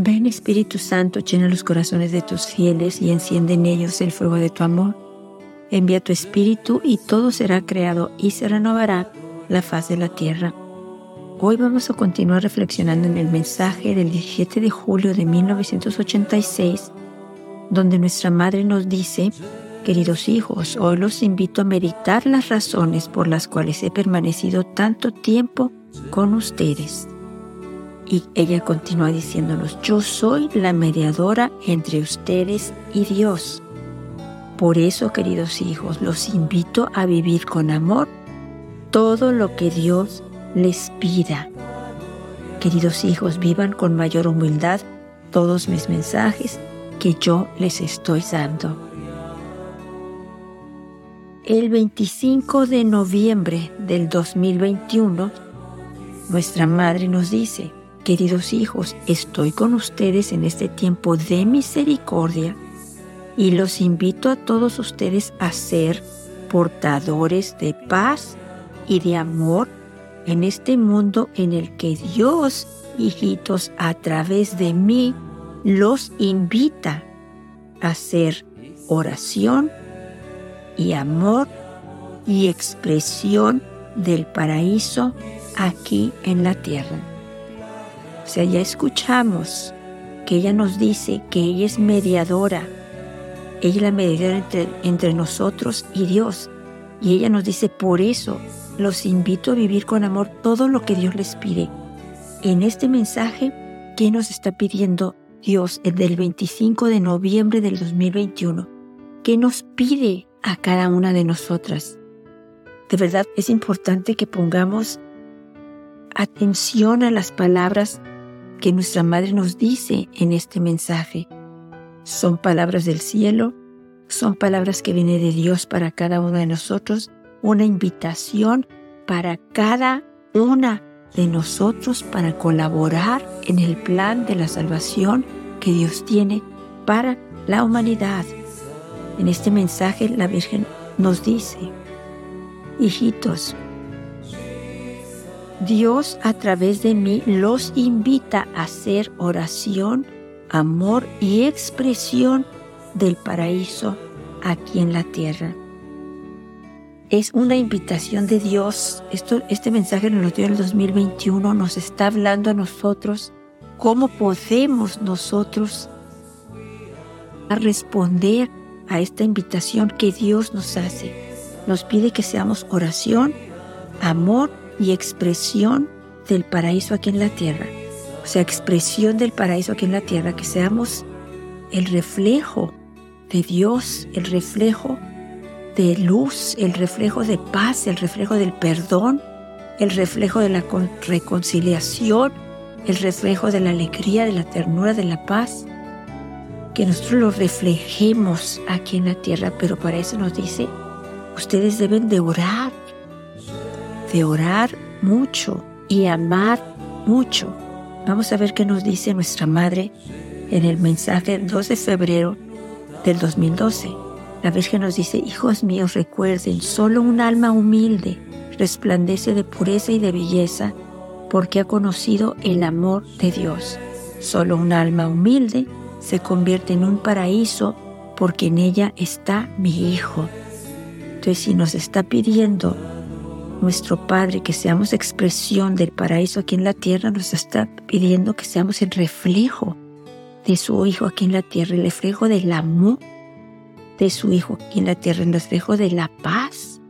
Ven Espíritu Santo, llena los corazones de tus fieles y enciende en ellos el fuego de tu amor. Envía tu Espíritu y todo será creado y se renovará la faz de la tierra. Hoy vamos a continuar reflexionando en el mensaje del 17 de julio de 1986, donde nuestra Madre nos dice, queridos hijos, hoy los invito a meditar las razones por las cuales he permanecido tanto tiempo con ustedes. Y ella continúa diciéndonos, yo soy la mediadora entre ustedes y Dios. Por eso, queridos hijos, los invito a vivir con amor todo lo que Dios les pida. Queridos hijos, vivan con mayor humildad todos mis mensajes que yo les estoy dando. El 25 de noviembre del 2021, nuestra madre nos dice, Queridos hijos, estoy con ustedes en este tiempo de misericordia y los invito a todos ustedes a ser portadores de paz y de amor en este mundo en el que Dios, hijitos, a través de mí, los invita a hacer oración y amor y expresión del paraíso aquí en la tierra. O sea, ya escuchamos que ella nos dice que ella es mediadora. Ella es la mediadora entre, nosotros y Dios. Y ella nos dice, por eso los invito a vivir con amor todo lo que Dios les pide. En este mensaje, ¿qué nos está pidiendo Dios el del 25 de noviembre del 2021? ¿Qué nos pide a cada una de nosotras? De verdad es importante que pongamos atención a las palabras que nuestra Madre nos dice en este mensaje. Son palabras del cielo, son palabras que vienen de Dios para cada uno de nosotros, una invitación para cada una de nosotros para colaborar en el plan de la salvación que Dios tiene para la humanidad. En este mensaje la Virgen nos dice, hijitos, Dios a través de mí los invita a hacer oración, amor y expresión del paraíso aquí en la tierra. Es una invitación de Dios. Esto, este mensaje nos lo dio en el 2021, nos está hablando a nosotros cómo podemos nosotros responder a esta invitación que Dios nos hace. Nos pide que seamos oración, amor y expresión del paraíso aquí en la tierra. O sea, expresión del paraíso aquí en la tierra, que seamos el reflejo de Dios, el reflejo de luz, el reflejo de paz, el reflejo del perdón, el reflejo de la reconciliación, el reflejo de la alegría, de la ternura, de la paz. Que nosotros lo reflejemos aquí en la tierra, pero para eso nos dice, ustedes deben de orar de orar mucho y amar mucho. Vamos a ver qué nos dice nuestra madre en el mensaje 2 de febrero del 2012. La Virgen nos dice, hijos míos, recuerden, solo un alma humilde resplandece de pureza y de belleza porque ha conocido el amor de Dios. Solo un alma humilde se convierte en un paraíso porque en ella está mi Hijo. Entonces, si nos está pidiendo nuestro Padre, que seamos expresión del paraíso aquí en la tierra, nos está pidiendo que seamos el reflejo de su Hijo aquí en la tierra, el reflejo del amor de su Hijo aquí en la tierra, el reflejo de la paz.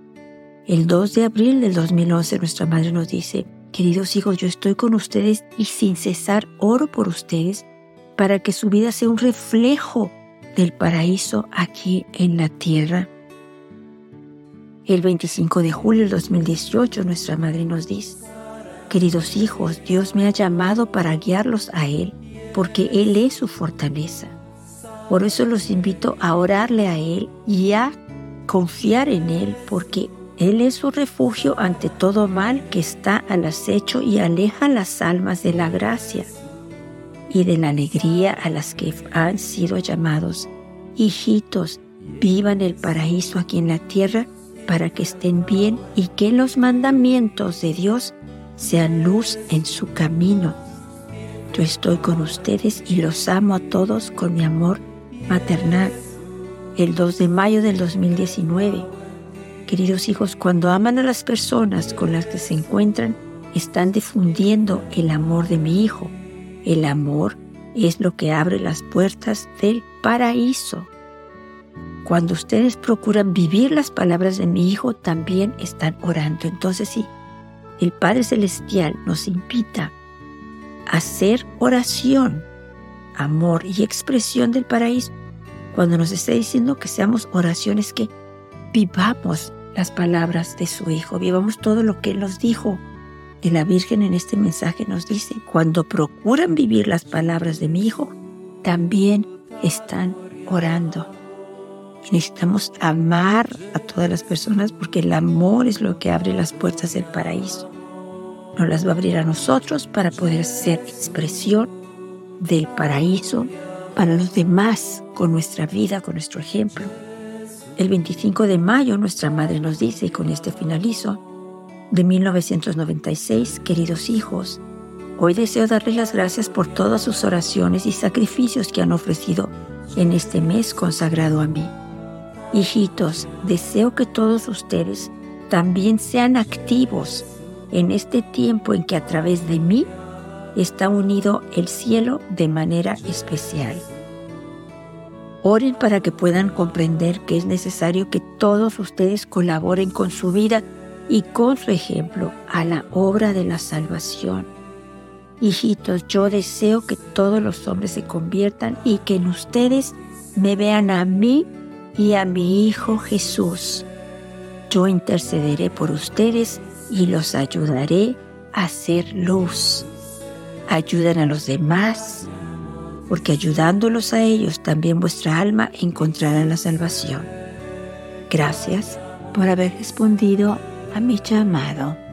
El 2 de abril del 2011 nuestra Madre nos dice, queridos hijos, yo estoy con ustedes y sin cesar oro por ustedes para que su vida sea un reflejo del paraíso aquí en la tierra. El 25 de julio del 2018 nuestra madre nos dice, queridos hijos, Dios me ha llamado para guiarlos a Él, porque Él es su fortaleza. Por eso los invito a orarle a Él y a confiar en Él, porque Él es su refugio ante todo mal que está al acecho y aleja las almas de la gracia y de la alegría a las que han sido llamados. Hijitos, vivan el paraíso aquí en la tierra para que estén bien y que los mandamientos de Dios sean luz en su camino. Yo estoy con ustedes y los amo a todos con mi amor maternal. El 2 de mayo del 2019. Queridos hijos, cuando aman a las personas con las que se encuentran, están difundiendo el amor de mi hijo. El amor es lo que abre las puertas del paraíso. Cuando ustedes procuran vivir las palabras de mi hijo, también están orando. Entonces sí, el Padre Celestial nos invita a hacer oración, amor y expresión del paraíso. Cuando nos está diciendo que seamos oraciones que vivamos las palabras de su Hijo, vivamos todo lo que Él nos dijo. Y la Virgen en este mensaje nos dice, cuando procuran vivir las palabras de mi Hijo, también están orando. Necesitamos amar a todas las personas porque el amor es lo que abre las puertas del paraíso. Nos las va a abrir a nosotros para poder ser expresión del paraíso para los demás con nuestra vida, con nuestro ejemplo. El 25 de mayo nuestra madre nos dice, y con este finalizo, de 1996, queridos hijos, hoy deseo darles las gracias por todas sus oraciones y sacrificios que han ofrecido en este mes consagrado a mí. Hijitos, deseo que todos ustedes también sean activos en este tiempo en que a través de mí está unido el cielo de manera especial. Oren para que puedan comprender que es necesario que todos ustedes colaboren con su vida y con su ejemplo a la obra de la salvación. Hijitos, yo deseo que todos los hombres se conviertan y que en ustedes me vean a mí y a mi Hijo Jesús. Yo intercederé por ustedes y los ayudaré a hacer luz. Ayuden a los demás, porque ayudándolos a ellos también vuestra alma encontrará la salvación. Gracias por haber respondido a mi llamado.